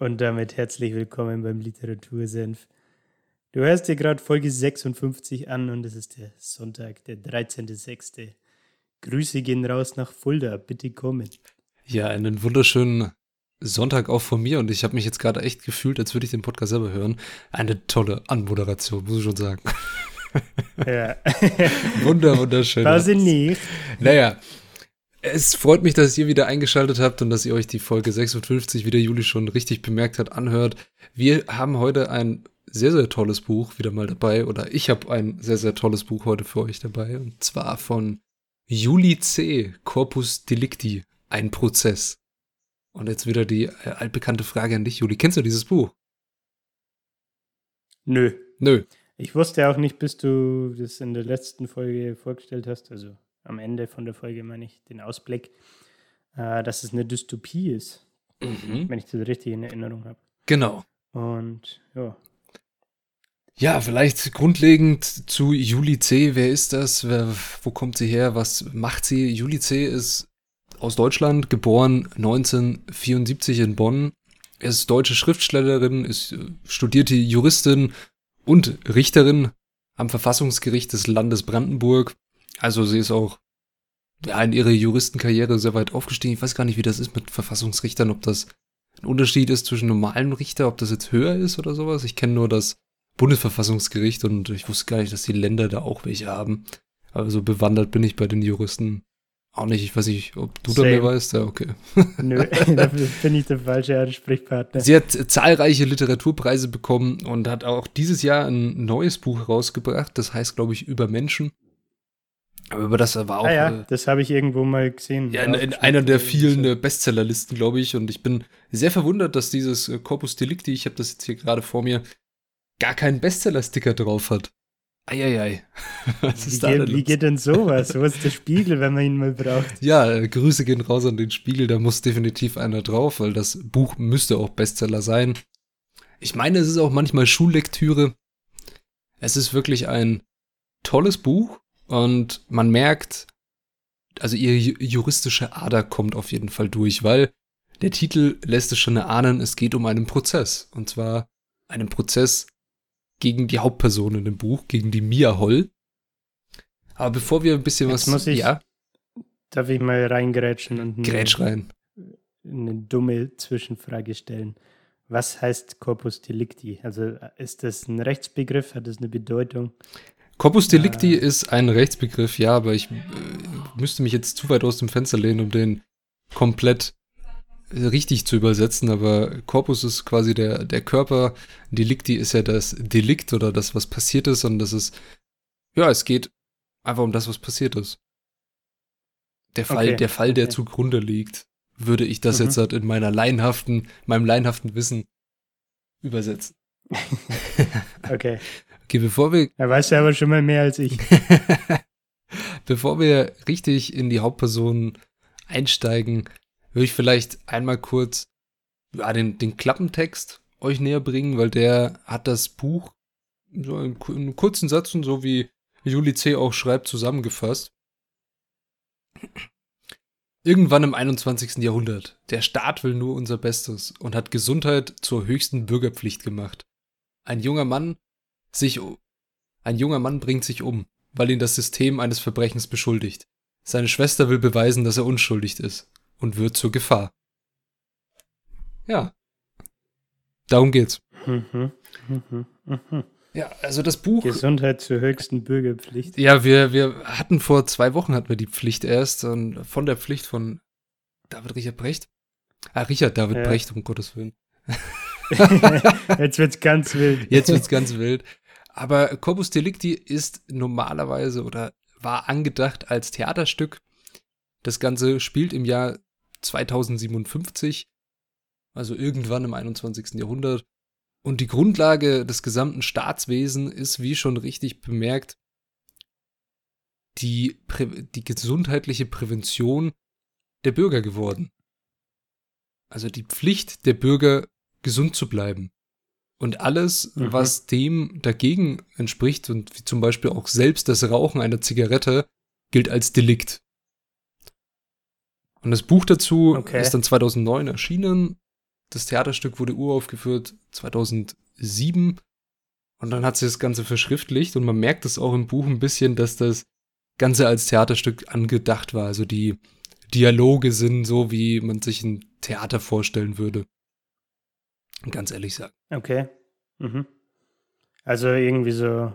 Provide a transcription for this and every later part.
und damit herzlich willkommen beim Literatursenf. Du hörst dir gerade Folge 56 an und es ist der Sonntag, der 13.06. Grüße gehen raus nach Fulda, bitte kommen. Ja, einen wunderschönen Sonntag auch von mir und ich habe mich jetzt gerade echt gefühlt, als würde ich den Podcast selber hören. Eine tolle Anmoderation, muss ich schon sagen. Ja. Wunder, wunderschön. War sie nicht? Naja, es freut mich, dass ihr wieder eingeschaltet habt und dass ihr euch die Folge 56, wie der Juli schon richtig bemerkt hat, anhört. Wir haben heute ein sehr, sehr tolles Buch wieder mal dabei oder ich habe ein sehr, sehr tolles Buch heute für euch dabei und zwar von Juli C. Corpus Delicti, ein Prozess. Und jetzt wieder die äh, altbekannte Frage an dich, Juli. Kennst du dieses Buch? Nö. Nö. Ich wusste auch nicht, bis du das in der letzten Folge vorgestellt hast, also am Ende von der Folge meine ich den Ausblick, äh, dass es eine Dystopie ist, Mhm. wenn ich das richtig in Erinnerung habe. Genau. Und ja, Ja, vielleicht grundlegend zu Juli C. Wer ist das? Wer, wo kommt sie her? Was macht sie? Juli C. ist aus Deutschland, geboren 1974 in Bonn, ist deutsche Schriftstellerin, ist äh, studierte Juristin und Richterin am Verfassungsgericht des Landes Brandenburg. Also sie ist auch ja, in ihrer Juristenkarriere sehr weit aufgestiegen. Ich weiß gar nicht, wie das ist mit Verfassungsrichtern, ob das ein Unterschied ist zwischen normalen Richter, ob das jetzt höher ist oder sowas. Ich kenne nur das Bundesverfassungsgericht und ich wusste gar nicht, dass die Länder da auch welche haben. Aber so bewandert bin ich bei den Juristen auch nicht. Ich weiß nicht, ob du da mehr weißt. Ja, okay. nö, dafür bin ich der falsche Ansprechpartner. Sie hat zahlreiche Literaturpreise bekommen und hat auch dieses Jahr ein neues Buch rausgebracht. Das heißt, glaube ich, über Menschen. Aber über das war auch ah ja, äh, das habe ich irgendwo mal gesehen. ja, in, in einer der vielen äh, Bestsellerlisten, glaube ich. Und ich bin sehr verwundert, dass dieses äh, Corpus Delicti, ich habe das jetzt hier gerade vor mir, gar keinen Bestseller-Sticker drauf hat. Eieiei. Was Wie ist da geht, denn wie geht denn sowas? Wo ist der Spiegel, wenn man ihn mal braucht? Ja, äh, Grüße gehen raus an den Spiegel, da muss definitiv einer drauf, weil das Buch müsste auch Bestseller sein. Ich meine, es ist auch manchmal Schullektüre. Es ist wirklich ein tolles Buch und man merkt, also ihre ju- juristische Ader kommt auf jeden Fall durch, weil der Titel lässt es schon erahnen, es geht um einen Prozess. Und zwar einen Prozess gegen die Hauptperson in dem Buch, gegen die Mia Holl. Aber bevor wir ein bisschen Jetzt was. muss ich- ja, Darf ich mal reingrätschen und eine, Grätsch rein. eine dumme Zwischenfrage stellen? Was heißt Corpus Delicti? Also ist das ein Rechtsbegriff? Hat das eine Bedeutung? Corpus Delicti Äh. ist ein Rechtsbegriff, ja, aber ich äh, müsste mich jetzt zu weit aus dem Fenster lehnen, um den komplett richtig zu übersetzen, aber Corpus ist quasi der, der Körper, Delicti ist ja das Delikt oder das, was passiert ist und das ist, ja, es geht einfach um das, was passiert ist. Der Fall, Okay, der Fall, der okay. zugrunde liegt, würde ich das Mhm. jetzt halt in meiner laienhaften, meinem laienhaften Wissen übersetzen. Okay. Okay, bevor wir Er weiß ja aber schon mal mehr als ich. Bevor wir richtig in die Hauptperson einsteigen, würde ich vielleicht einmal kurz ja, den, den Klappentext euch näher bringen, weil der hat das Buch so in, in kurzen Sätzen, so wie Juli C. auch schreibt, zusammengefasst. Irgendwann im 21. Jahrhundert. Der Staat will nur unser Bestes und hat Gesundheit zur höchsten Bürgerpflicht gemacht. Ein junger Mann sich, ein junger Mann bringt sich um, weil ihn das System eines Verbrechens beschuldigt. Seine Schwester will beweisen, dass er unschuldig ist und wird zur Gefahr. Ja. Darum geht's. Mhm, mhm, mhm. Ja, also das Buch. Gesundheit zur höchsten Bürgerpflicht. Ja, wir, wir hatten vor zwei Wochen hatten wir die Pflicht erst und von der Pflicht von David Richard Brecht. Ah, Richard David Ja. Brecht, um Gottes Willen. Jetzt wird's ganz wild. Jetzt wird's ganz wild. Aber Corpus Delicti ist normalerweise oder war angedacht als Theaterstück. Das Ganze spielt im Jahr 2057, also irgendwann im 21. Jahrhundert. Und die Grundlage des gesamten Staatswesens ist, wie schon richtig bemerkt, die, Prä die gesundheitliche Prävention der Bürger geworden. Also die Pflicht der Bürger, gesund zu bleiben. Und alles, mhm. was dem dagegen entspricht und wie zum Beispiel auch selbst das Rauchen einer Zigarette, gilt als Delikt. Und das Buch dazu okay. ist dann 2009 erschienen. Das Theaterstück wurde uraufgeführt 2007. Und dann hat sie das Ganze verschriftlicht und man merkt es auch im Buch ein bisschen, dass das Ganze als Theaterstück angedacht war. Also die Dialoge sind so, wie man sich ein Theater vorstellen würde. Ganz ehrlich sagen. Okay. Mhm. Also irgendwie so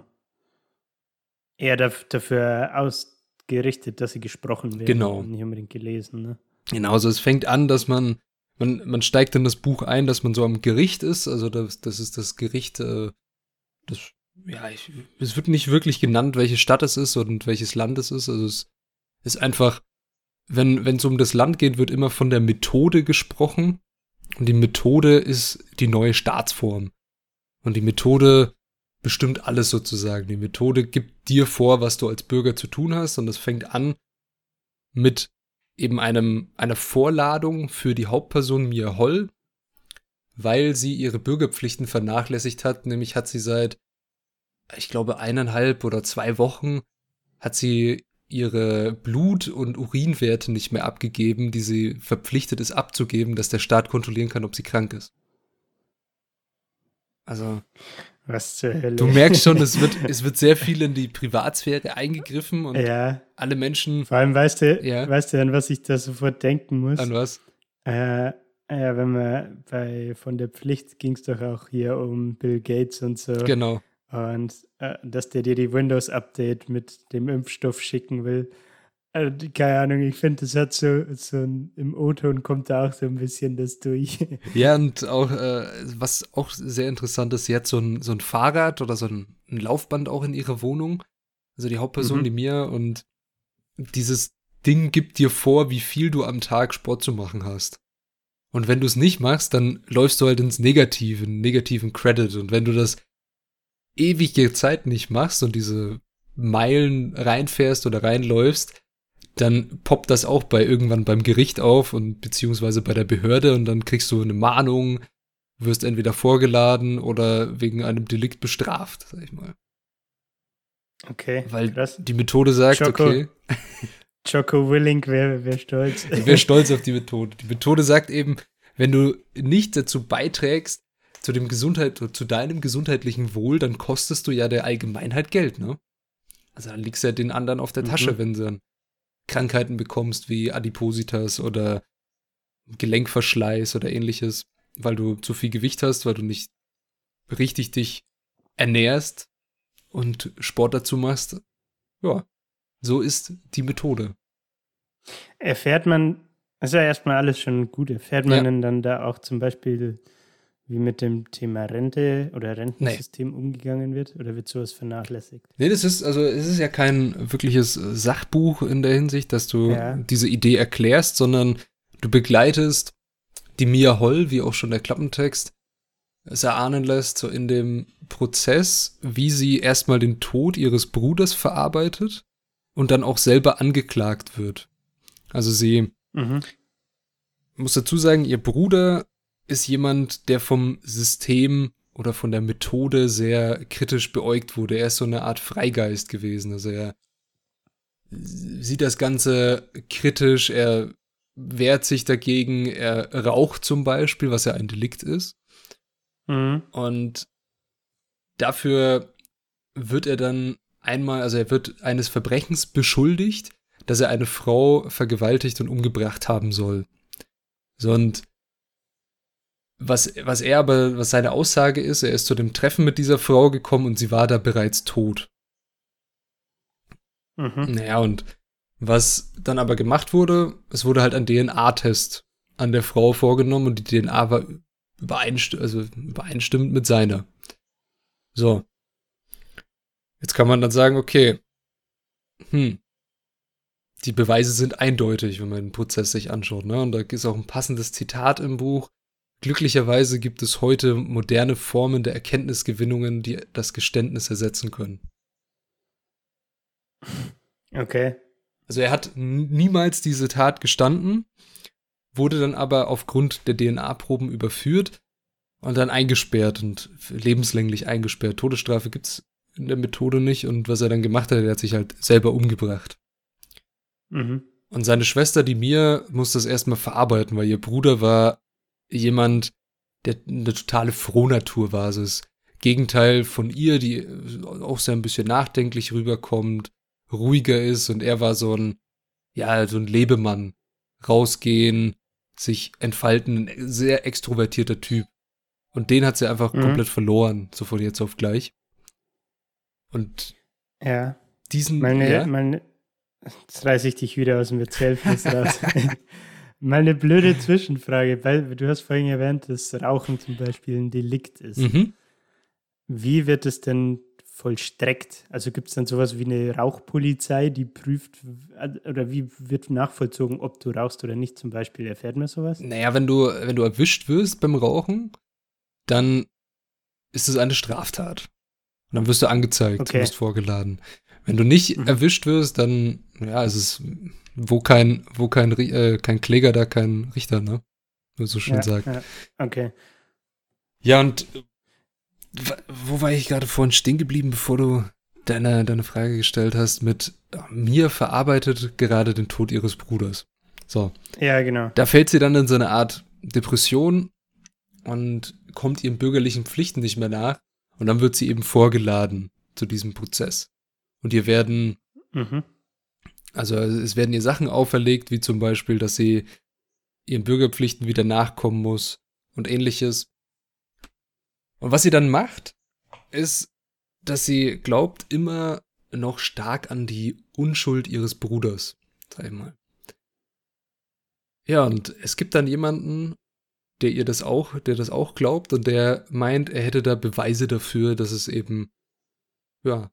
eher dafür ausgerichtet, dass sie gesprochen werden. Genau. Nicht unbedingt gelesen, ne? Genau, also es fängt an, dass man, man, man steigt in das Buch ein, dass man so am Gericht ist. Also das, das ist das Gericht, äh, das, ja, ich, es wird nicht wirklich genannt, welche Stadt es ist und welches Land es ist. Also es ist einfach, wenn wenn es um das Land geht, wird immer von der Methode gesprochen. Und die Methode ist die neue Staatsform. Und die Methode bestimmt alles sozusagen. Die Methode gibt dir vor, was du als Bürger zu tun hast. Und das fängt an mit eben einem, einer Vorladung für die Hauptperson Mia Holl, weil sie ihre Bürgerpflichten vernachlässigt hat. Nämlich hat sie seit, ich glaube, eineinhalb oder zwei Wochen hat sie ihre Blut- und Urinwerte nicht mehr abgegeben, die sie verpflichtet ist abzugeben, dass der Staat kontrollieren kann, ob sie krank ist. Also. Was zur Hölle. Du merkst schon, es wird, es wird sehr viel in die Privatsphäre eingegriffen und ja. alle Menschen. Vor allem weißt du, ja. weißt du, an was ich da sofort denken muss? An was? Äh, ja, wenn man bei von der Pflicht ging es doch auch hier um Bill Gates und so. Genau. Und äh, dass der dir die Windows-Update mit dem Impfstoff schicken will. Also, keine Ahnung, ich finde, das hat so, so ein, im O-Ton kommt da auch so ein bisschen das durch. Ja, und auch, äh, was auch sehr interessant ist, sie hat so ein, so ein Fahrrad oder so ein, ein Laufband auch in ihrer Wohnung. Also die Hauptperson, mhm. die mir, und dieses Ding gibt dir vor, wie viel du am Tag Sport zu machen hast. Und wenn du es nicht machst, dann läufst du halt ins Negative, negativen Credit. Und wenn du das ewige Zeit nicht machst und diese Meilen reinfährst oder reinläufst, dann poppt das auch bei irgendwann beim Gericht auf und beziehungsweise bei der Behörde und dann kriegst du eine Mahnung, wirst entweder vorgeladen oder wegen einem Delikt bestraft, sag ich mal. Okay. Weil krass. die Methode sagt, Choco, okay. Choco Willing wäre wär stolz. Wäre stolz auf die Methode. Die Methode sagt eben, wenn du nicht dazu beiträgst, zu dem Gesundheit, zu deinem gesundheitlichen Wohl, dann kostest du ja der Allgemeinheit Geld, ne? Also dann liegst du ja den anderen auf der mhm. Tasche, wenn du dann Krankheiten bekommst wie Adipositas oder Gelenkverschleiß oder ähnliches, weil du zu viel Gewicht hast, weil du nicht richtig dich ernährst und Sport dazu machst. Ja, so ist die Methode. Erfährt man, ist ja erstmal alles schon gut, erfährt man ja. denn dann da auch zum Beispiel wie mit dem Thema Rente oder Rentensystem nee. umgegangen wird? Oder wird sowas vernachlässigt? Nee, das ist, also es ist ja kein wirkliches Sachbuch in der Hinsicht, dass du ja. diese Idee erklärst, sondern du begleitest die Mia Holl, wie auch schon der Klappentext, es erahnen lässt, so in dem Prozess, wie sie erstmal den Tod ihres Bruders verarbeitet und dann auch selber angeklagt wird. Also sie mhm. muss dazu sagen, ihr Bruder ist jemand, der vom System oder von der Methode sehr kritisch beäugt wurde. Er ist so eine Art Freigeist gewesen. Also er sieht das Ganze kritisch, er wehrt sich dagegen, er raucht zum Beispiel, was ja ein Delikt ist. Mhm. Und dafür wird er dann einmal, also er wird eines Verbrechens beschuldigt, dass er eine Frau vergewaltigt und umgebracht haben soll. So, und was, was er aber, was seine Aussage ist, er ist zu dem Treffen mit dieser Frau gekommen und sie war da bereits tot. Mhm. Naja, und was dann aber gemacht wurde, es wurde halt ein DNA-Test an der Frau vorgenommen und die DNA war übereinstimmend, also übereinstimmend mit seiner. So. Jetzt kann man dann sagen, okay, hm, die Beweise sind eindeutig, wenn man den Prozess sich anschaut, ne? Und da ist auch ein passendes Zitat im Buch glücklicherweise gibt es heute moderne Formen der Erkenntnisgewinnungen, die das Geständnis ersetzen können. Okay. Also er hat niemals diese Tat gestanden, wurde dann aber aufgrund der DNA-Proben überführt und dann eingesperrt und lebenslänglich eingesperrt. Todesstrafe gibt's in der Methode nicht und was er dann gemacht hat, er hat sich halt selber umgebracht. Mhm. Und seine Schwester, die Mia, muss das erstmal verarbeiten, weil ihr Bruder war jemand, der eine totale Frohnatur war. Also das Gegenteil von ihr, die auch sehr ein bisschen nachdenklich rüberkommt, ruhiger ist und er war so ein, ja, so ein Lebemann. Rausgehen, sich entfalten, ein sehr extrovertierter Typ. Und den hat sie einfach mhm. komplett verloren, so von jetzt auf gleich. Und ja. diesen. Meine, ja? meine, jetzt reiße ich dich wieder aus dem Erzählfluss raus. Mal eine blöde Zwischenfrage, weil du hast vorhin erwähnt, dass Rauchen zum Beispiel ein Delikt ist. Mhm. Wie wird es denn vollstreckt? Also gibt es dann sowas wie eine Rauchpolizei, die prüft, oder wie wird nachvollzogen, ob du rauchst oder nicht zum Beispiel? Erfährt man sowas? Naja, wenn du, wenn du erwischt wirst beim Rauchen, dann ist es eine Straftat. Und dann wirst du angezeigt, okay. du wirst vorgeladen. Wenn du nicht mhm. erwischt wirst, dann, ja, es ist, wo kein, wo kein, äh, kein Kläger, da kein Richter, ne? Nur so schön ja, sagt. Ja. Okay. Ja, und wo war ich gerade vorhin stehen geblieben, bevor du deine, deine Frage gestellt hast, mit mir verarbeitet gerade den Tod ihres Bruders. So. Ja, genau. Da fällt sie dann in so eine Art Depression und kommt ihren bürgerlichen Pflichten nicht mehr nach. Und dann wird sie eben vorgeladen zu diesem Prozess. Und ihr werden, mhm. also es werden ihr Sachen auferlegt, wie zum Beispiel, dass sie ihren Bürgerpflichten wieder nachkommen muss und ähnliches. Und was sie dann macht, ist, dass sie glaubt immer noch stark an die Unschuld ihres Bruders, sag ich mal. Ja, und es gibt dann jemanden, der ihr das auch, der das auch glaubt und der meint, er hätte da Beweise dafür, dass es eben, ja,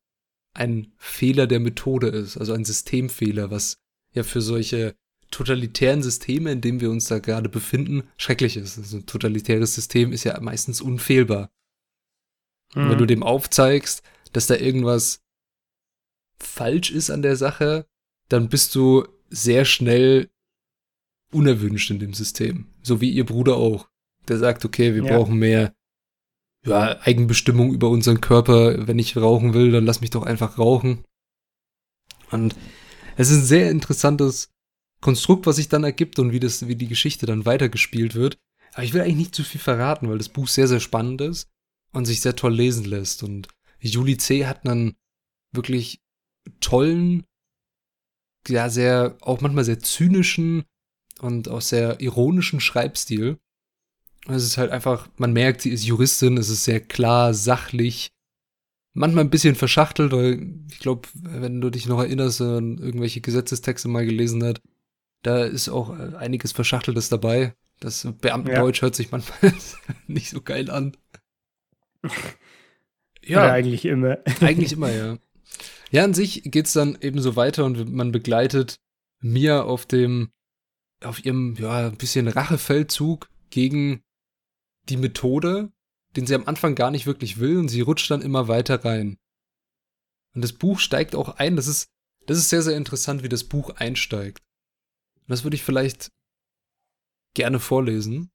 ein Fehler der Methode ist, also ein Systemfehler, was ja für solche totalitären Systeme, in denen wir uns da gerade befinden, schrecklich ist. Also ein totalitäres System ist ja meistens unfehlbar. Mhm. wenn du dem aufzeigst, dass da irgendwas falsch ist an der Sache, dann bist du sehr schnell unerwünscht in dem System. So wie ihr Bruder auch. Der sagt, okay, wir ja. brauchen mehr ja, Eigenbestimmung über unseren Körper. Wenn ich rauchen will, dann lass mich doch einfach rauchen. Und es ist ein sehr interessantes Konstrukt, was sich dann ergibt und wie das, wie die Geschichte dann weitergespielt wird. Aber ich will eigentlich nicht zu viel verraten, weil das Buch sehr, sehr spannend ist und sich sehr toll lesen lässt. Und Julie C. hat einen wirklich tollen, ja, sehr, auch manchmal sehr zynischen und auch sehr ironischen Schreibstil. Es ist halt einfach, man merkt, sie ist Juristin, es ist sehr klar, sachlich, manchmal ein bisschen verschachtelt, weil ich glaube, wenn du dich noch erinnerst an irgendwelche Gesetzestexte mal gelesen hast, da ist auch einiges Verschachteltes dabei. Das Beamtendeutsch ja. hört sich manchmal nicht so geil an. Ja. Oder eigentlich immer. Eigentlich immer, ja. Ja, an sich geht's dann eben so weiter und man begleitet Mia auf dem, auf ihrem, ja, ein bisschen Rachefeldzug gegen die Methode, den sie am Anfang gar nicht wirklich will und sie rutscht dann immer weiter rein. Und das Buch steigt auch ein, das ist, das ist sehr, sehr interessant, wie das Buch einsteigt. Und das würde ich vielleicht gerne vorlesen.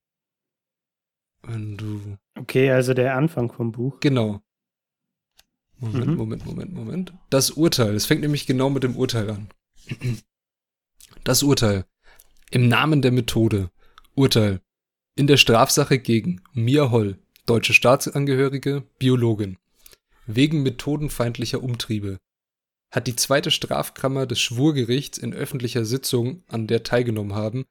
Wenn du. Okay, also der Anfang vom Buch. Genau. Moment, mhm. Moment, Moment, Moment. Das Urteil. Es fängt nämlich genau mit dem Urteil an. Das Urteil. Im Namen der Methode. Urteil. In der Strafsache gegen Mia Holl, deutsche Staatsangehörige, Biologin. Wegen methodenfeindlicher Umtriebe. Hat die zweite Strafkammer des Schwurgerichts in öffentlicher Sitzung, an der teilgenommen haben,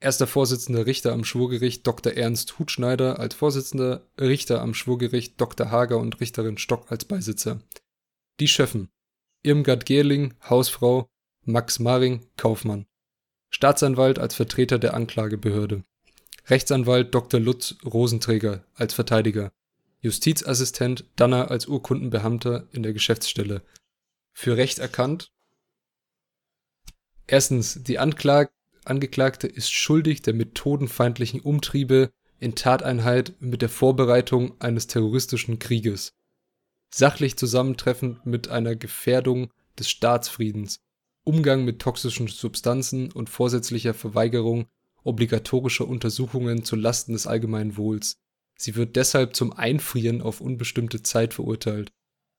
Erster Vorsitzender Richter am Schwurgericht Dr. Ernst Hutschneider als Vorsitzender, Richter am Schwurgericht Dr. Hager und Richterin Stock als Beisitzer. Die Schöffen Irmgard Gerling, Hausfrau, Max Maring, Kaufmann. Staatsanwalt als Vertreter der Anklagebehörde. Rechtsanwalt Dr. Lutz Rosenträger als Verteidiger. Justizassistent Danner als Urkundenbeamter in der Geschäftsstelle. Für Recht erkannt. Erstens, die Anklage Angeklagte ist schuldig der methodenfeindlichen Umtriebe in Tateinheit mit der Vorbereitung eines terroristischen Krieges. Sachlich zusammentreffend mit einer Gefährdung des Staatsfriedens, Umgang mit toxischen Substanzen und vorsätzlicher Verweigerung obligatorischer Untersuchungen zu Lasten des allgemeinen Wohls. Sie wird deshalb zum Einfrieren auf unbestimmte Zeit verurteilt.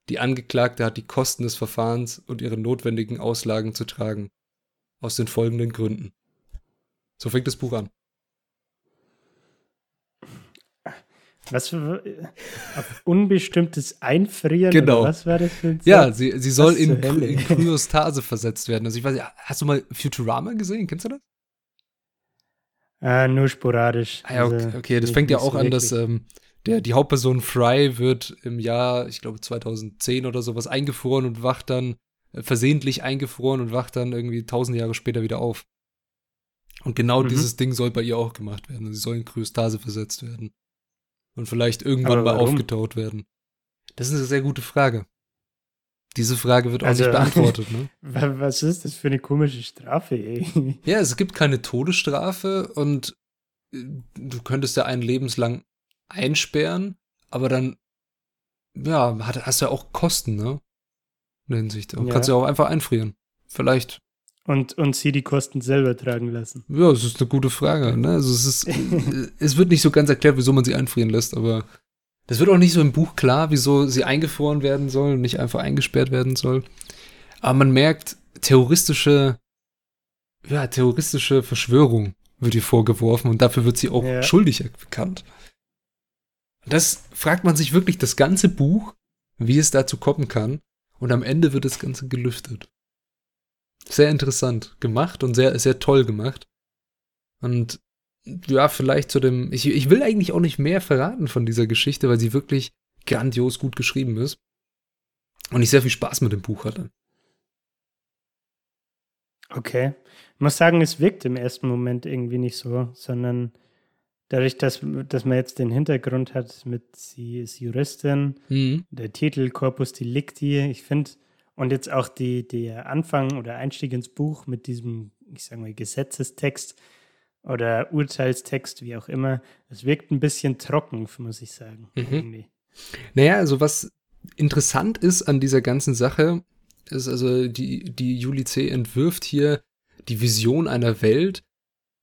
Die Angeklagte hat die Kosten des Verfahrens und ihre notwendigen Auslagen zu tragen. Aus den folgenden Gründen. So fängt das Buch an. Was für auf unbestimmtes Einfrieren? Genau. was war das für ein Ja, sie, sie soll in, in Kryostase versetzt werden. Also ich weiß nicht, hast du mal Futurama gesehen? Kennst du das? Ah, nur sporadisch. Ah ja, okay, Also okay. das nicht- fängt ja auch so an, dass ähm, der, die Hauptperson Fry wird im Jahr, ich glaube 2010 oder sowas, eingefroren und wacht dann, äh, versehentlich eingefroren und wacht dann irgendwie tausend Jahre später wieder auf. Und genau Mhm. dieses Ding soll bei ihr auch gemacht werden. Sie soll in Kryostase versetzt werden. Und vielleicht irgendwann mal aufgetaut werden. Das ist eine sehr gute Frage. Diese Frage wird auch Also- nicht beantwortet, ne? Wa- Was ist das für eine komische Strafe, ey? Ja, es gibt keine Todesstrafe und äh, du könntest ja einen lebenslang einsperren, aber dann, ja, hast du ja auch Kosten, ne? In der Hinsicht. Und Ja. kannst ja auch einfach einfrieren. Vielleicht. Und, und sie die Kosten selber tragen lassen. Ja, es ist eine gute Frage, ne? Also es ist, äh, es wird nicht so ganz erklärt, wieso man sie einfrieren lässt, aber das wird auch nicht so im Buch klar, wieso sie eingefroren werden soll und nicht einfach eingesperrt werden soll. Aber man merkt, terroristische, ja, terroristische Verschwörung wird ihr vorgeworfen und dafür wird sie auch Ja. schuldig bekannt. Und das fragt man sich wirklich das ganze Buch, wie es dazu kommen kann. Und am Ende wird das Ganze gelüftet. Sehr interessant gemacht und sehr, sehr toll gemacht. Und ja, vielleicht zu dem. Ich, ich will eigentlich auch nicht mehr verraten von dieser Geschichte, weil sie wirklich grandios gut geschrieben ist. Und ich sehr viel Spaß mit dem Buch hatte. Okay. Ich muss sagen, es wirkt im ersten Moment irgendwie nicht so, sondern dadurch, dass, dass man jetzt den Hintergrund hat mit, sie ist Juristin, Mhm. der Titel Corpus Delicti, ich finde, und jetzt auch die, der Anfang oder Einstieg ins Buch mit diesem, ich sage mal, Gesetzestext oder Urteilstext, wie auch immer, es wirkt ein bisschen trocken, muss ich sagen. Mhm. Naja, also was interessant ist an dieser ganzen Sache, ist also, die, die Julie C. entwirft hier die Vision einer Welt,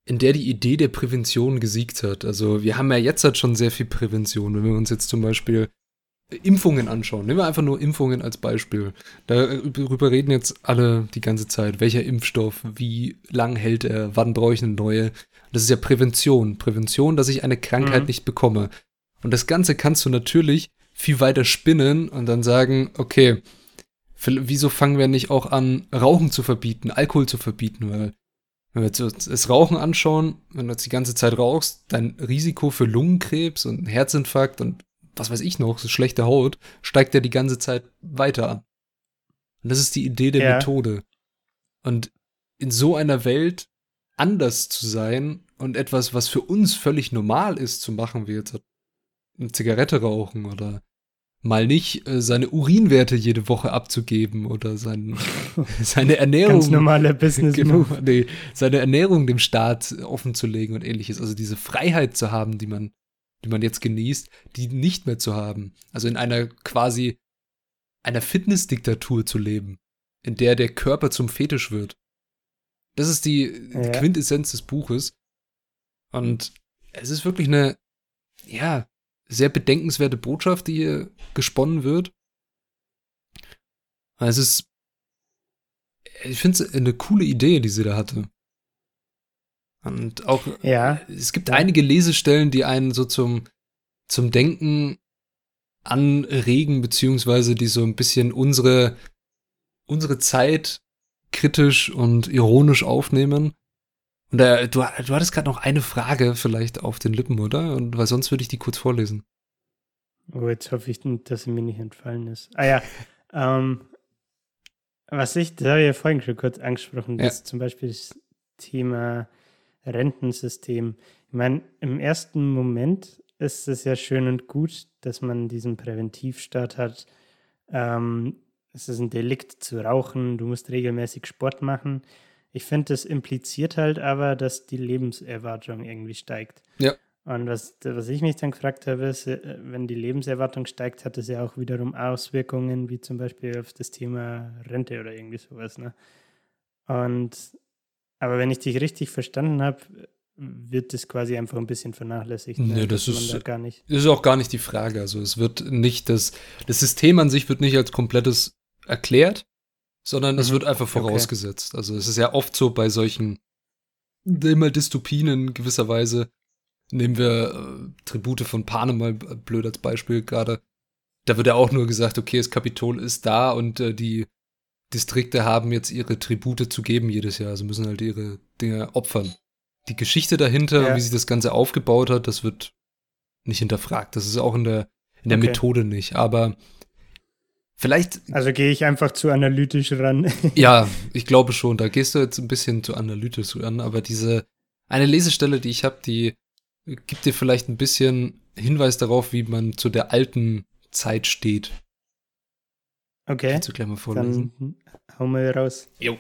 in der die Idee der Prävention gesiegt hat. Also wir haben ja jetzt halt schon sehr viel Prävention, wenn wir uns jetzt zum Beispiel Impfungen anschauen. Nehmen wir einfach nur Impfungen als Beispiel. Darüber reden jetzt alle die ganze Zeit. Welcher Impfstoff, wie lang hält er, wann brauche ich eine neue? Das ist ja Prävention. Prävention, dass ich eine Krankheit Mhm. nicht bekomme. Und das Ganze kannst du natürlich viel weiter spinnen und dann sagen, okay, wieso fangen wir nicht auch an, Rauchen zu verbieten, Alkohol zu verbieten? Weil, wenn wir jetzt uns das Rauchen anschauen, wenn du jetzt die ganze Zeit rauchst, dein Risiko für Lungenkrebs und Herzinfarkt und was weiß ich noch, so schlechte Haut, steigt ja die ganze Zeit weiter an. Und das ist die Idee der Ja. Methode. Und in so einer Welt anders zu sein und etwas, was für uns völlig normal ist zu machen, wie jetzt eine Zigarette rauchen oder mal nicht äh, seine Urinwerte jede Woche abzugeben oder sein, seine Ernährung. Ganz normaler Business Genau, Move. nee, seine Ernährung dem Staat offen zu legen und ähnliches. Also diese Freiheit zu haben, die man, die man jetzt genießt, die nicht mehr zu haben. Also in einer quasi einer Fitnessdiktatur zu leben, in der der Körper zum Fetisch wird. Das ist die Ja. Quintessenz des Buches. Und es ist wirklich eine, ja, sehr bedenkenswerte Botschaft, die hier gesponnen wird. Es ist, ich finde es eine coole Idee, die sie da hatte. Und auch, Ja. es gibt Ja. einige Lesestellen, die einen so zum, zum Denken anregen, beziehungsweise die so ein bisschen unsere, unsere Zeit kritisch und ironisch aufnehmen. Und da, du, du hattest gerade noch eine Frage vielleicht auf den Lippen, oder? Und weil sonst würde ich die kurz vorlesen. Oh, jetzt hoffe ich, dass sie mir nicht entfallen ist. Ah ja, ähm, was ich, das habe ich ja vorhin schon kurz angesprochen, Ja. das zum Beispiel das Thema Rentensystem. Ich meine, im ersten Moment ist es ja schön und gut, dass man diesen Präventivstaat hat. Ähm, es ist ein Delikt zu rauchen, du musst regelmäßig Sport machen. Ich finde, das impliziert halt aber, dass die Lebenserwartung irgendwie steigt. Ja. Und was, was ich mich dann gefragt habe, ist, äh, wenn die Lebenserwartung steigt, hat das ja auch wiederum Auswirkungen, wie zum Beispiel auf das Thema Rente oder irgendwie sowas. Ne? Und aber wenn ich dich richtig verstanden habe, wird das quasi einfach ein bisschen vernachlässigt. Ne? Nee, das ist, da gar nicht. ist auch gar nicht die Frage. Also es wird nicht das, das System an sich wird nicht als komplettes erklärt, sondern mhm. es wird einfach vorausgesetzt. Okay. Also es ist ja oft so bei solchen immer Dystopien in gewisser Weise. Nehmen wir äh, Tribute von Panem mal blöd als Beispiel gerade. Da wird ja auch nur gesagt, okay, das Kapitol ist da und äh, die Distrikte haben jetzt ihre Tribute zu geben jedes Jahr. Also müssen halt ihre Dinge opfern. Die Geschichte dahinter, ja. wie sich das Ganze aufgebaut hat, das wird nicht hinterfragt. Das ist auch in der, in der okay. Methode nicht. Aber vielleicht. Also gehe ich einfach zu analytisch ran. ja, ich glaube schon. Da gehst du jetzt ein bisschen zu analytisch ran. Aber diese eine Lesestelle, die ich habe, die gibt dir vielleicht ein bisschen Hinweis darauf, wie man zu der alten Zeit steht. Okay. Kannst du gleich mal vorlesen? Dann hau mal raus. Jo.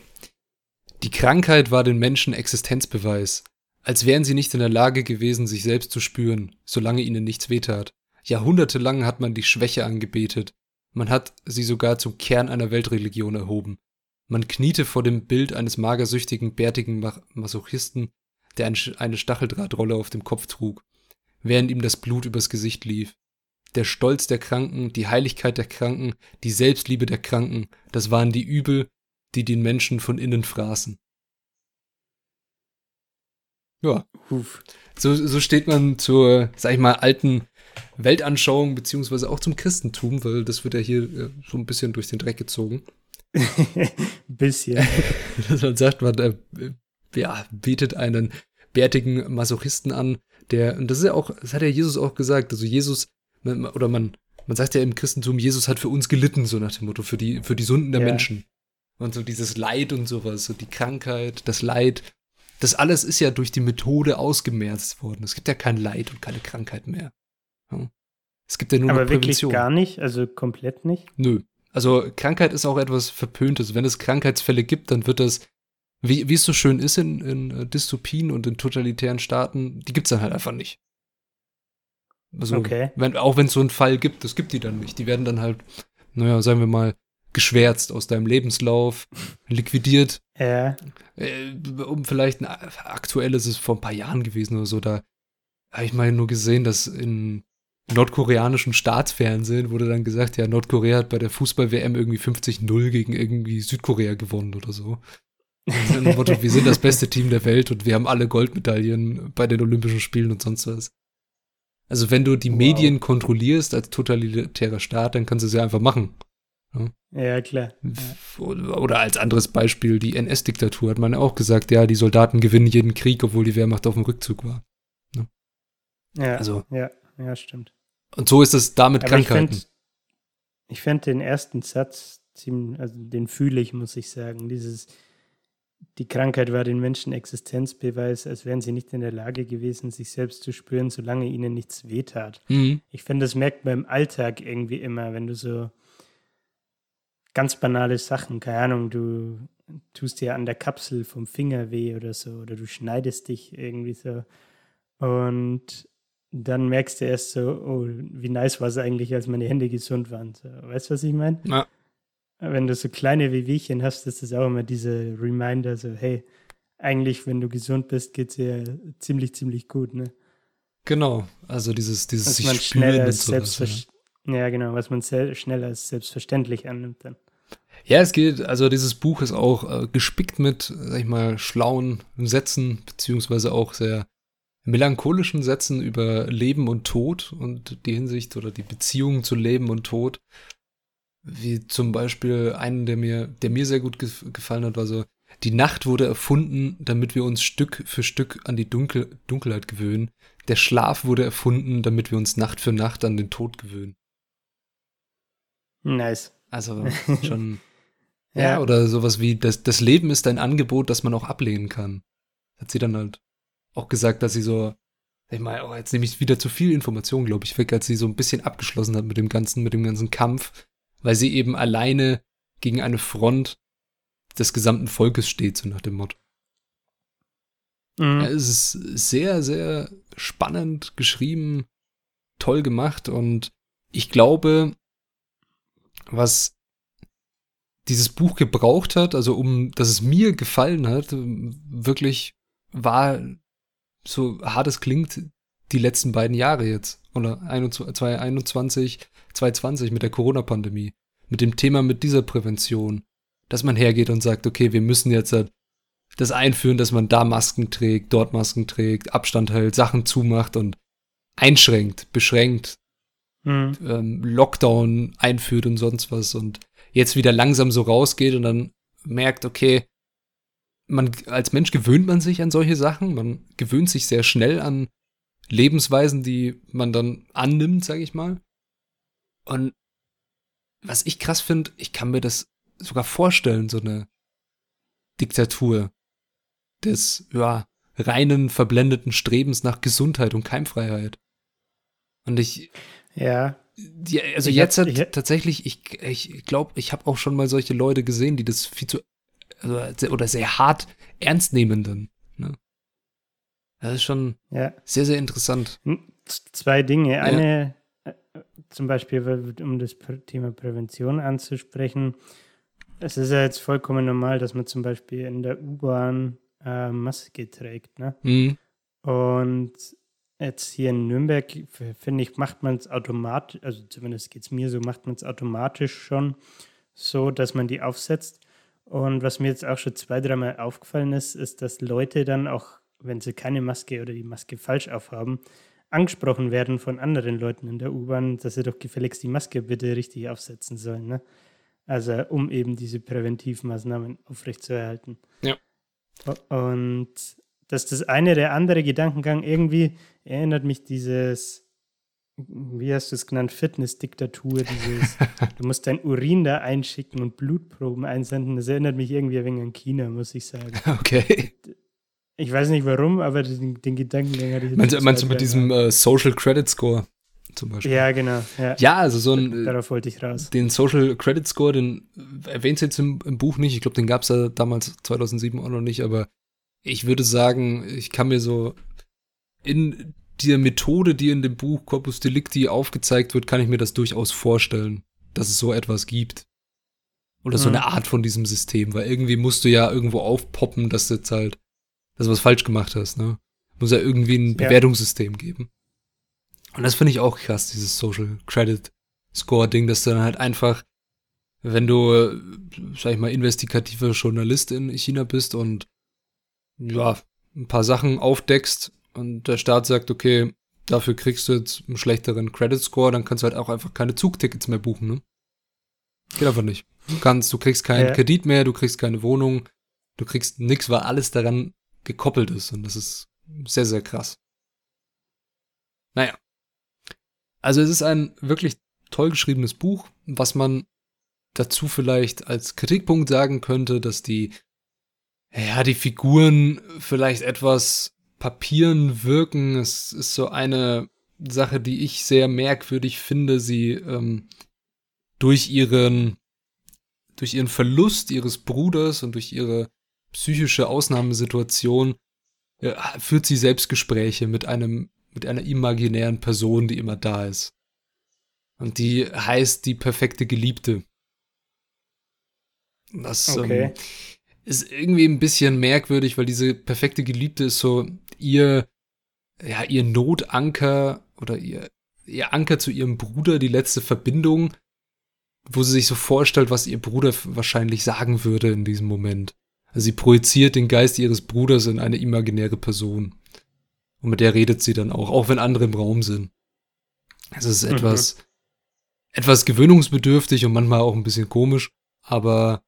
Die Krankheit war den Menschen Existenzbeweis, als wären sie nicht in der Lage gewesen, sich selbst zu spüren, solange ihnen nichts wehtat. Jahrhundertelang hat man die Schwäche angebetet. Man hat sie sogar zum Kern einer Weltreligion erhoben. Man kniete vor dem Bild eines magersüchtigen, bärtigen Masochisten, der eine Stacheldrahtrolle auf dem Kopf trug, während ihm das Blut übers Gesicht lief. Der Stolz der Kranken, die Heiligkeit der Kranken, die Selbstliebe der Kranken, das waren die Übel, die den Menschen von innen fraßen. Ja. So, so steht man zur, sag ich mal, alten Weltanschauung, beziehungsweise auch zum Christentum, weil das wird ja hier äh, so ein bisschen durch den Dreck gezogen. bisschen. Dass man sagt, man äh, ja, betet einen bärtigen Masochisten an, der, und das ist ja auch, das hat ja Jesus auch gesagt, also Jesus man, oder man, man sagt ja im Christentum, Jesus hat für uns gelitten, so nach dem Motto, für die, für die Sünden der ja. Menschen. Und so dieses Leid und sowas, so die Krankheit, das Leid, das alles ist ja durch die Methode ausgemerzt worden. Es gibt ja kein Leid und keine Krankheit mehr. Es gibt ja nur Aber noch Prävention. wirklich gar nicht, also komplett nicht? Nö. Also Krankheit ist auch etwas Verpöntes. Wenn es Krankheitsfälle gibt, dann wird das, wie, wie es so schön ist in, in äh, Dystopien und in totalitären Staaten, die gibt es dann halt einfach nicht. Also, okay. wenn, auch wenn es so einen Fall gibt, das gibt die dann nicht. Die werden dann halt, naja, sagen wir mal, geschwärzt aus deinem Lebenslauf, liquidiert. Ja. Äh, um vielleicht ein aktuelles ist vor ein paar Jahren gewesen oder so, da habe ich mal nur gesehen, dass in nordkoreanischen Staatsfernsehen wurde dann gesagt, ja, Nordkorea hat bei der Fußball-WM irgendwie 50-0 gegen irgendwie Südkorea gewonnen oder so. Motto, wir sind das beste Team der Welt und wir haben alle Goldmedaillen bei den Olympischen Spielen und sonst was. Also wenn du die wow. Medien kontrollierst als totalitärer Staat, dann kannst du es ja einfach machen. Ja, ja klar. Oder als anderes Beispiel, die NS-Diktatur hat man auch gesagt, ja, die Soldaten gewinnen jeden Krieg, obwohl die Wehrmacht auf dem Rückzug war. Ja, ja also, ja, ja, stimmt. Und so ist es da mit Aber Krankheiten. Ich fände den ersten Satz ziemlich, also den fühle ich, muss ich sagen. Dieses, die Krankheit war den Menschen Existenzbeweis, als wären sie nicht in der Lage gewesen, sich selbst zu spüren, solange ihnen nichts wehtat. Mhm. Ich finde, das merkt man im Alltag irgendwie immer, wenn du so ganz banale Sachen, keine Ahnung, du tust dir an der Kapsel vom Finger weh oder so, oder du schneidest dich irgendwie so. Und dann merkst du erst so, oh, wie nice war es eigentlich, als meine Hände gesund waren. So, weißt du, was ich meine? Ja wenn du so kleine Wehwehchen hast, ist das auch immer diese Reminder, so, hey, eigentlich, wenn du gesund bist, geht es dir ziemlich, ziemlich gut, ne? Genau, also dieses, dieses was sich man schneller als sowas, ja. ja, genau, was man schneller als selbstverständlich annimmt dann. Ja, es geht, also dieses Buch ist auch äh, gespickt mit, sag ich mal, schlauen Sätzen, beziehungsweise auch sehr melancholischen Sätzen über Leben und Tod und die Hinsicht oder die Beziehung zu Leben und Tod. Wie zum Beispiel einen, der mir, der mir sehr gut gefallen hat, war so, die Nacht wurde erfunden, damit wir uns Stück für Stück an die Dunkel Dunkelheit gewöhnen. Der Schlaf wurde erfunden, damit wir uns Nacht für Nacht an den Tod gewöhnen. Nice. Also schon. ja. ja, oder sowas wie, das, das Leben ist ein Angebot, das man auch ablehnen kann. Hat sie dann halt auch gesagt, dass sie so, ich meine, oh, jetzt nehme ich wieder zu viel Information, glaube ich, weg, als sie so ein bisschen abgeschlossen hat mit dem ganzen, mit dem ganzen Kampf weil sie eben alleine gegen eine Front des gesamten Volkes steht, so nach dem Motto. Mhm. Es ist sehr, sehr spannend geschrieben, toll gemacht und ich glaube, was dieses Buch gebraucht hat, also um, dass es mir gefallen hat, wirklich war, so hart es klingt, die letzten beiden Jahre jetzt. Oder 2021, 2020 mit der Corona-Pandemie. Mit dem Thema mit dieser Prävention. Dass man hergeht und sagt, okay, wir müssen jetzt das einführen, dass man da Masken trägt, dort Masken trägt, Abstand hält, Sachen zumacht und einschränkt, beschränkt, mhm. ähm, Lockdown einführt und sonst was und jetzt wieder langsam so rausgeht und dann merkt, okay, man als Mensch gewöhnt man sich an solche Sachen, man gewöhnt sich sehr schnell an Lebensweisen, die man dann annimmt, sag ich mal. Und was ich krass finde, ich kann mir das sogar vorstellen, so eine Diktatur des ja, reinen, verblendeten Strebens nach Gesundheit und Keimfreiheit. Und ich. Ja. Die, also ich jetzt hab, ich, tatsächlich, ich, ich glaube, ich habe auch schon mal solche Leute gesehen, die das viel zu oder sehr hart ernst nehmen dann. Ne? Das ist schon ja. sehr, sehr interessant. Hm, zwei Dinge. Eine, ja. Äh, zum Beispiel, um das Thema Prävention anzusprechen. Es ist ja jetzt vollkommen normal, dass man zum Beispiel in der U-Bahn äh, Maske trägt. Ne? Mhm. Und jetzt hier in Nürnberg, finde ich, macht man es automatisch, also zumindest geht es mir so, macht man es automatisch schon so, dass man die aufsetzt. Und was mir jetzt auch schon zwei, dreimal aufgefallen ist, ist, dass Leute dann auch, wenn sie keine Maske oder die Maske falsch aufhaben, angesprochen werden von anderen Leuten in der U-Bahn, dass sie doch gefälligst die Maske bitte richtig aufsetzen sollen. Ne? Also um eben diese Präventivmaßnahmen aufrechtzuerhalten. Ja. Und dass das eine, der andere Gedankengang irgendwie erinnert mich dieses, wie hast du es genannt, Fitness-Diktatur, dieses, du musst dein Urin da einschicken und Blutproben einsenden. Das erinnert mich irgendwie ein wenig an China, muss ich sagen. Okay. Ich weiß nicht warum, aber den, den Gedankengang hatte ich. Meinst, meinst du mit diesem uh, Social Credit Score? Zum Beispiel. Ja, genau. Ja, ja also so ein. Darauf wollte ich raus. Den Social Credit Score, den erwähnt jetzt im, im Buch nicht. Ich glaube, den gab es ja damals 2007 auch noch nicht, aber ich würde sagen, ich kann mir so in der Methode, die in dem Buch Corpus Delicti aufgezeigt wird, kann ich mir das durchaus vorstellen, dass es so etwas gibt. Oder so mhm. eine Art von diesem System, weil irgendwie musst du ja irgendwo aufpoppen, dass du jetzt halt, dass du was falsch gemacht hast, ne? Muss ja irgendwie ein Bewertungssystem ja. geben. Und das finde ich auch krass, dieses Social Credit Score Ding, dass du dann halt einfach, wenn du, sag ich mal, investigativer Journalist in China bist und ja, ein paar Sachen aufdeckst und der Staat sagt, okay, dafür kriegst du jetzt einen schlechteren Credit Score, dann kannst du halt auch einfach keine Zugtickets mehr buchen, ne? Geht einfach nicht. Du kannst, du kriegst keinen ja. Kredit mehr, du kriegst keine Wohnung, du kriegst nichts, weil alles daran gekoppelt ist und das ist sehr, sehr krass. Naja. Also es ist ein wirklich toll geschriebenes Buch, was man dazu vielleicht als Kritikpunkt sagen könnte, dass die ja, die Figuren vielleicht etwas Papieren wirken. Es ist so eine Sache, die ich sehr merkwürdig finde. Sie ähm, durch ihren durch ihren Verlust ihres Bruders und durch ihre psychische Ausnahmesituation ja, führt sie Selbstgespräche mit einem mit einer imaginären Person, die immer da ist. Und die heißt die perfekte Geliebte. Das okay. ähm, ist irgendwie ein bisschen merkwürdig, weil diese perfekte Geliebte ist so ihr, ja, ihr Notanker oder ihr, ihr Anker zu ihrem Bruder, die letzte Verbindung, wo sie sich so vorstellt, was ihr Bruder wahrscheinlich sagen würde in diesem Moment. Also sie projiziert den Geist ihres Bruders in eine imaginäre Person. Und mit der redet sie dann auch, auch wenn andere im Raum sind. Es ist mhm. etwas, etwas gewöhnungsbedürftig und manchmal auch ein bisschen komisch, aber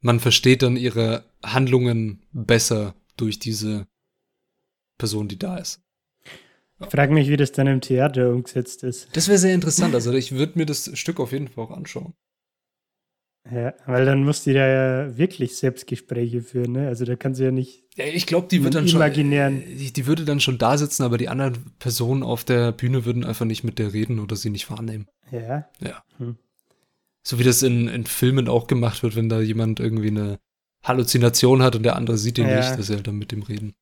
man versteht dann ihre Handlungen besser durch diese Person, die da ist. Ich frage mich, wie das dann im Theater umgesetzt ist. Das wäre sehr interessant. Also ich würde mir das Stück auf jeden Fall auch anschauen. Ja, weil dann muss die da ja wirklich Selbstgespräche führen, ne? Also da kann sie ja nicht. Ja, ich glaube, die wird dann imaginären. schon. Die, die würde dann schon da sitzen, aber die anderen Personen auf der Bühne würden einfach nicht mit der reden oder sie nicht wahrnehmen. Ja. Ja. Hm. So wie das in, in Filmen auch gemacht wird, wenn da jemand irgendwie eine Halluzination hat und der andere sieht ihn ja. nicht, dass er dann mit dem reden.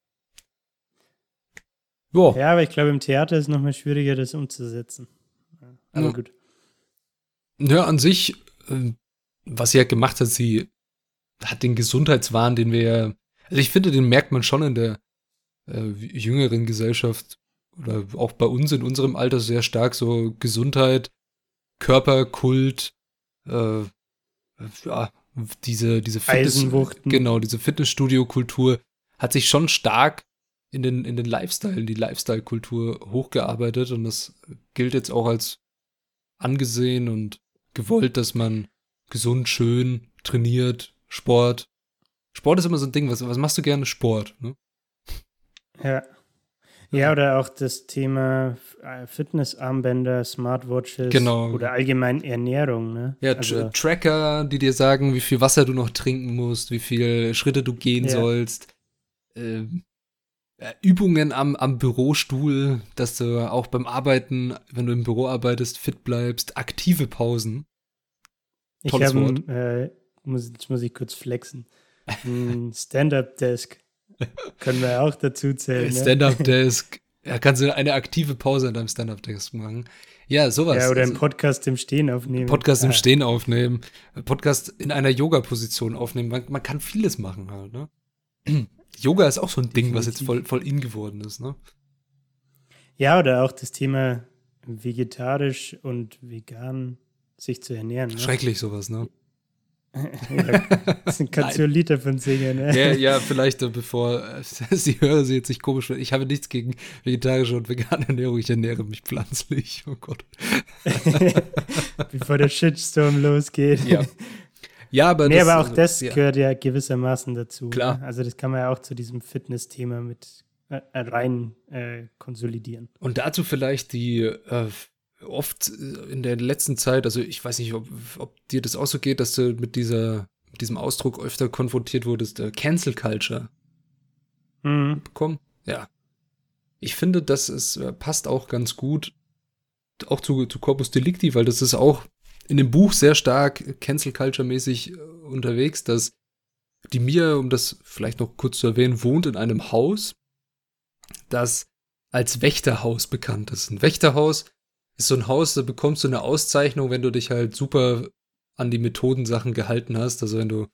Oh. Ja, aber ich glaube, im Theater ist es nochmal schwieriger, das umzusetzen. Aber ja. gut. Ja, an sich, äh, was sie ja gemacht hat, sie hat den Gesundheitswahn, den wir ja, also ich finde, den merkt man schon in der äh, jüngeren Gesellschaft oder auch bei uns in unserem Alter sehr stark so Gesundheit, Körperkult, äh, ja, diese, diese Fitness, genau, diese Fitnessstudio-Kultur hat sich schon stark in den, in den Lifestyle, in die Lifestyle-Kultur hochgearbeitet und das gilt jetzt auch als angesehen und gewollt, dass man gesund, schön trainiert, Sport. Sport ist immer so ein Ding, was, was machst du gerne? Sport, ne? Ja. Ja, oder auch das Thema äh, Fitnessarmbänder, Smartwatches genau. oder allgemein Ernährung. Ne? Ja, also, Tracker, die dir sagen, wie viel Wasser du noch trinken musst, wie viele Schritte du gehen ja. sollst. Ähm, äh, Übungen am, am Bürostuhl, dass du auch beim Arbeiten, wenn du im Büro arbeitest, fit bleibst. Aktive Pausen. Tolles ich habe, äh, muss, jetzt muss ich kurz flexen. Stand-up-Desk. Können wir auch dazu zählen. Ne? Stand-up-Desk. Ja, kannst du eine aktive Pause in deinem Stand-up-Desk machen. Ja, sowas. Ja, oder einen also, Podcast im Stehen aufnehmen. Podcast ah. im Stehen aufnehmen. Podcast in einer Yoga-Position aufnehmen. Man, man, kann vieles machen halt, ne? Yoga ist auch so ein Ding, was jetzt voll, voll in geworden ist, ne? Ja, oder auch das Thema vegetarisch und vegan sich zu ernähren. Ne? Schrecklich sowas, ne? ja, kannst du ein Lied davon singen, ne? Ja, ja, vielleicht äh, bevor äh, sie hören, sie jetzt nicht komisch Ich habe nichts gegen vegetarische und vegane Ernährung. Ich ernähre mich pflanzlich. Oh Gott. bevor der Shitstorm losgeht. Ja. Ja, aber nee, das, aber auch das ja. gehört ja gewissermaßen dazu. Klar. Ne? Also das kann man ja auch zu diesem Fitness-Thema mit äh, rein äh, konsolidieren. Und dazu vielleicht die äh, oft äh, in der letzten Zeit, also ich weiß nicht, ob, ob dir das auch so geht, dass du mit dieser, mit diesem Ausdruck öfter konfrontiert wurdest, äh, Cancel Culture mhm. bekommen. Ja. Ich finde, das ist, äh, passt auch ganz gut auch zu, zu Corpus Delicti, weil das ist auch in dem Buch sehr stark Cancel Culture mäßig äh, unterwegs, dass die Mia, um das vielleicht noch kurz zu erwähnen, wohnt in einem Haus, das als Wächterhaus bekannt ist. Ein Wächterhaus ist so ein Haus, da bekommst du eine Auszeichnung, wenn du dich halt super an die Methodensachen gehalten hast. Also wenn du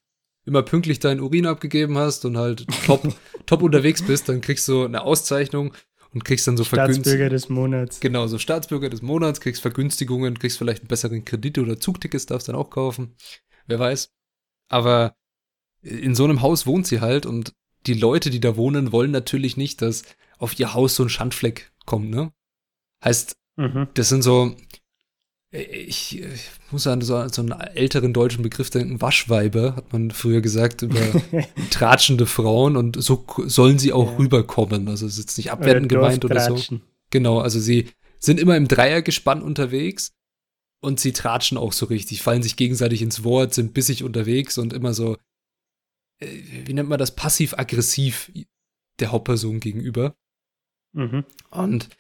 immer pünktlich deinen Urin abgegeben hast und halt top, top unterwegs bist, dann kriegst du eine Auszeichnung und kriegst dann so Vergünstigungen. Staatsbürger des Monats. Genau, so Staatsbürger des Monats, kriegst Vergünstigungen, kriegst vielleicht einen besseren Kredit oder Zugtickets, darfst dann auch kaufen. Wer weiß. Aber in so einem Haus wohnt sie halt und die Leute, die da wohnen, wollen natürlich nicht, dass auf ihr Haus so ein Schandfleck kommt, ne? Heißt, Mhm. Das sind so, ich, ich muss an so, so einen älteren deutschen Begriff denken, Waschweiber, hat man früher gesagt, über tratschende Frauen und so sollen sie auch ja. rüberkommen. Also es ist jetzt nicht abwertend gemeint oder so. Genau, also sie sind immer im Dreiergespann unterwegs und sie tratschen auch so richtig, fallen sich gegenseitig ins Wort, sind bissig unterwegs und immer so, äh, wie nennt man das, passiv-aggressiv der Hauptperson gegenüber. Mhm. Und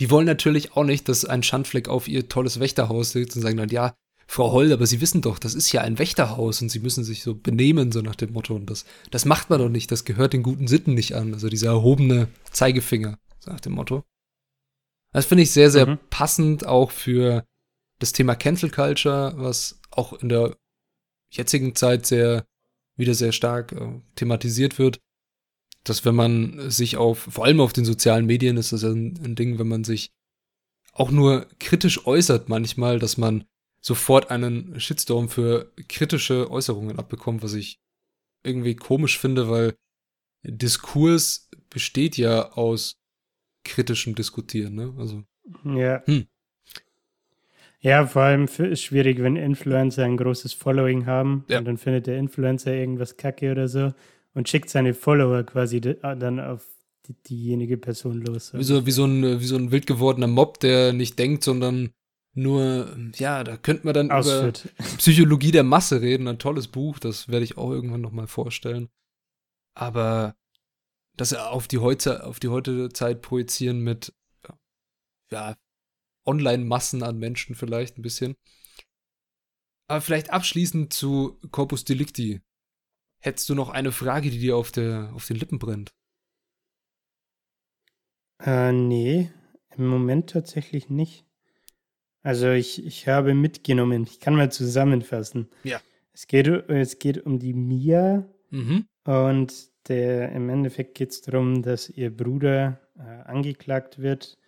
die wollen natürlich auch nicht, dass ein Schandfleck auf ihr tolles Wächterhaus sitzt und sagen dann, ja, Frau Holl, aber Sie wissen doch, das ist ja ein Wächterhaus und Sie müssen sich so benehmen, so nach dem Motto. Und das, das macht man doch nicht, das gehört den guten Sitten nicht an. Also dieser erhobene Zeigefinger, so nach dem Motto. Das finde ich sehr, sehr mhm. passend auch für das Thema Cancel Culture, was auch in der jetzigen Zeit sehr, wieder sehr stark äh, thematisiert wird dass wenn man sich auf, vor allem auf den sozialen Medien ist das ein, ein Ding, wenn man sich auch nur kritisch äußert manchmal, dass man sofort einen Shitstorm für kritische Äußerungen abbekommt, was ich irgendwie komisch finde, weil Diskurs besteht ja aus kritischem Diskutieren, ne? Also. Ja. Hm. Ja, vor allem ist es schwierig, wenn Influencer ein großes Following haben ja. und dann findet der Influencer irgendwas kacke oder so und schickt seine Follower quasi dann auf die, diejenige Person los. Wie so, wie, so ein, wie so ein wild gewordener Mob, der nicht denkt, sondern nur, ja, da könnte man dann Ausführt. über Psychologie der Masse reden. Ein tolles Buch, das werde ich auch irgendwann nochmal vorstellen. Aber das auf die heute, auf die heutige Zeit projizieren mit, ja, Online-Massen an Menschen vielleicht ein bisschen. Aber vielleicht abschließend zu Corpus Delicti. Hättest du noch eine Frage, die dir auf, der, auf den Lippen brennt? Äh, nee, im Moment tatsächlich nicht. Also ich, ich habe mitgenommen, ich kann mal zusammenfassen. Ja. Es geht, es geht um die Mia Mhm. und der, im Endeffekt geht es darum, dass ihr Bruder äh, angeklagt wird,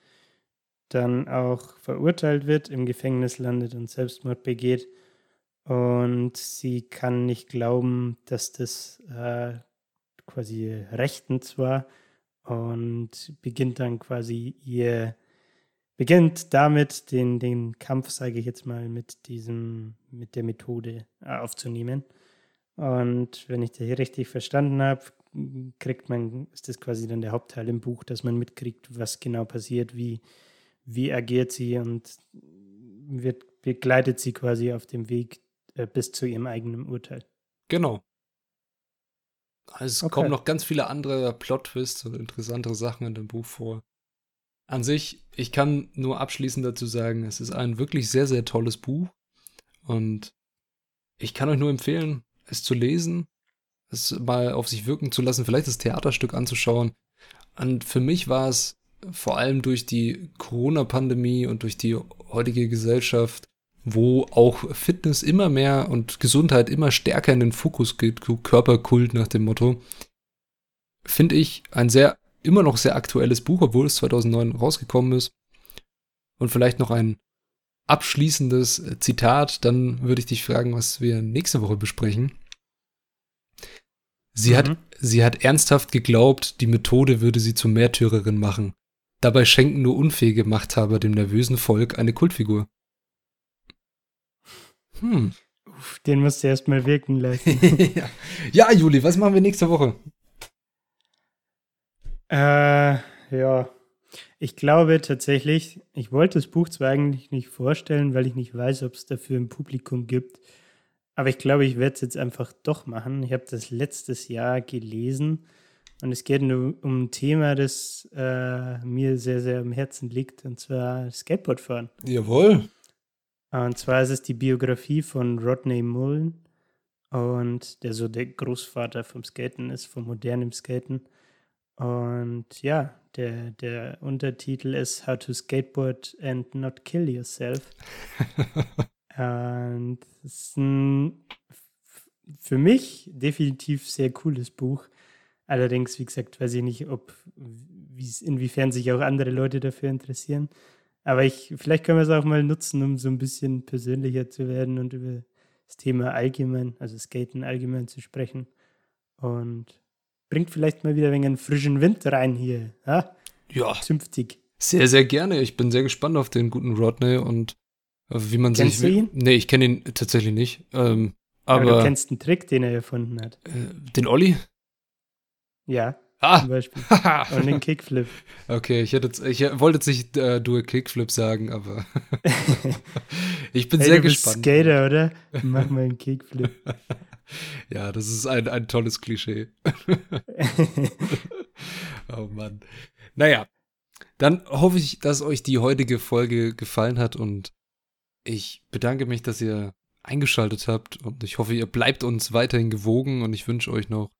dann auch verurteilt wird, im Gefängnis landet und Selbstmord begeht. Und sie kann nicht glauben, dass das äh, quasi rechtens war und beginnt dann quasi ihr, beginnt damit den, den Kampf, sage ich jetzt mal, mit diesem, mit der Methode äh, aufzunehmen. Und wenn ich das hier richtig verstanden habe, kriegt man, ist das quasi dann der Hauptteil im Buch, dass man mitkriegt, was genau passiert, wie, wie agiert sie und wird, begleitet sie quasi auf dem Weg äh, bis zu ihrem eigenen Urteil. Genau. Also es Okay. kommen noch ganz viele andere Plot-Twists und interessantere Sachen in dem Buch vor. An sich, ich kann nur abschließend dazu sagen, es ist ein wirklich sehr, sehr tolles Buch. Und ich kann euch nur empfehlen, es zu lesen, es mal auf sich wirken zu lassen, vielleicht das Theaterstück anzuschauen. Und für mich war es vor allem durch die Corona-Pandemie und durch die heutige Gesellschaft, wo auch Fitness immer mehr und Gesundheit immer stärker in den Fokus geht, Körperkult nach dem Motto, finde ich ein sehr, immer noch sehr aktuelles Buch, obwohl es 2009 rausgekommen ist. Und vielleicht noch ein abschließendes Zitat, dann würde ich dich fragen, was wir nächste Woche besprechen. Sie, Mhm. hat, sie hat ernsthaft geglaubt, die Methode würde sie zur Märtyrerin machen. Dabei schenken nur unfähige Machthaber dem nervösen Volk eine Kultfigur. Hm. Uff, den musst du erstmal wirken lassen. ja. ja, Juli, was machen wir nächste Woche? Äh, ja. Ich glaube tatsächlich, ich wollte das Buch zwar eigentlich nicht vorstellen, weil ich nicht weiß, ob es dafür ein Publikum gibt. Aber ich glaube, ich werde es jetzt einfach doch machen. Ich habe das letztes Jahr gelesen und es geht nur um ein Thema, das äh, mir sehr, sehr am Herzen liegt, und zwar Skateboardfahren. Jawohl. Und zwar ist es die Biografie von Rodney Mullen und der so der Großvater vom Skaten ist, vom modernen Skaten. Und ja, der, der Untertitel ist How to Skateboard and Not Kill Yourself. und es ist ein für mich definitiv sehr cooles Buch. Allerdings, wie gesagt, weiß ich nicht, ob inwiefern sich auch andere Leute dafür interessieren. Aber ich, vielleicht können wir es auch mal nutzen, um so ein bisschen persönlicher zu werden und über das Thema allgemein, also Skaten allgemein zu sprechen. Und bringt vielleicht mal wieder ein wenig einen frischen Wind rein hier. Ja? Ja, Zünftig. sehr, sehr gerne. Ich bin sehr gespannt auf den guten Rodney und wie man Kennst sich. du ihn? Nee, ich kenne ihn tatsächlich nicht. Ähm, Aber, aber du kennst einen Trick, den er erfunden hat. äh, den Olli? Ja, Ah! zum Beispiel. Und den Kickflip. okay, ich, hätte ich wollte jetzt nicht äh, Dual Kickflip sagen, aber ich bin hey, sehr du bist gespannt. Skater, oder? Mach mal einen Kickflip. ja, das ist ein, ein tolles Klischee. oh Mann. Naja, dann hoffe ich, dass euch die heutige Folge gefallen hat und ich bedanke mich, dass ihr eingeschaltet habt und ich hoffe, ihr bleibt uns weiterhin gewogen und ich wünsche euch noch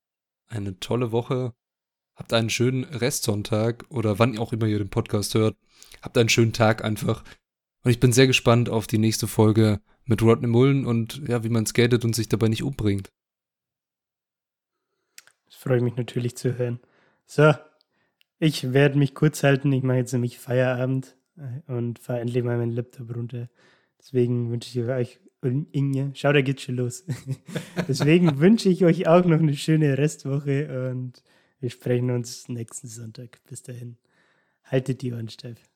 eine tolle Woche. Habt einen schönen Restsonntag oder wann auch immer ihr den Podcast hört. Habt einen schönen Tag einfach. Und ich bin sehr gespannt auf die nächste Folge mit Rodney Mullen und ja, wie man skatet und sich dabei nicht umbringt. Das freut mich natürlich zu hören. So, ich werde mich kurz halten. Ich mache jetzt nämlich Feierabend äh, und fahre endlich mal meinen Laptop runter. Deswegen wünsche ich euch Inge, schau, da geht's schon los. Deswegen wünsche ich euch auch noch eine schöne Restwoche und wir sprechen uns nächsten Sonntag. Bis dahin. Haltet die Ohren steif.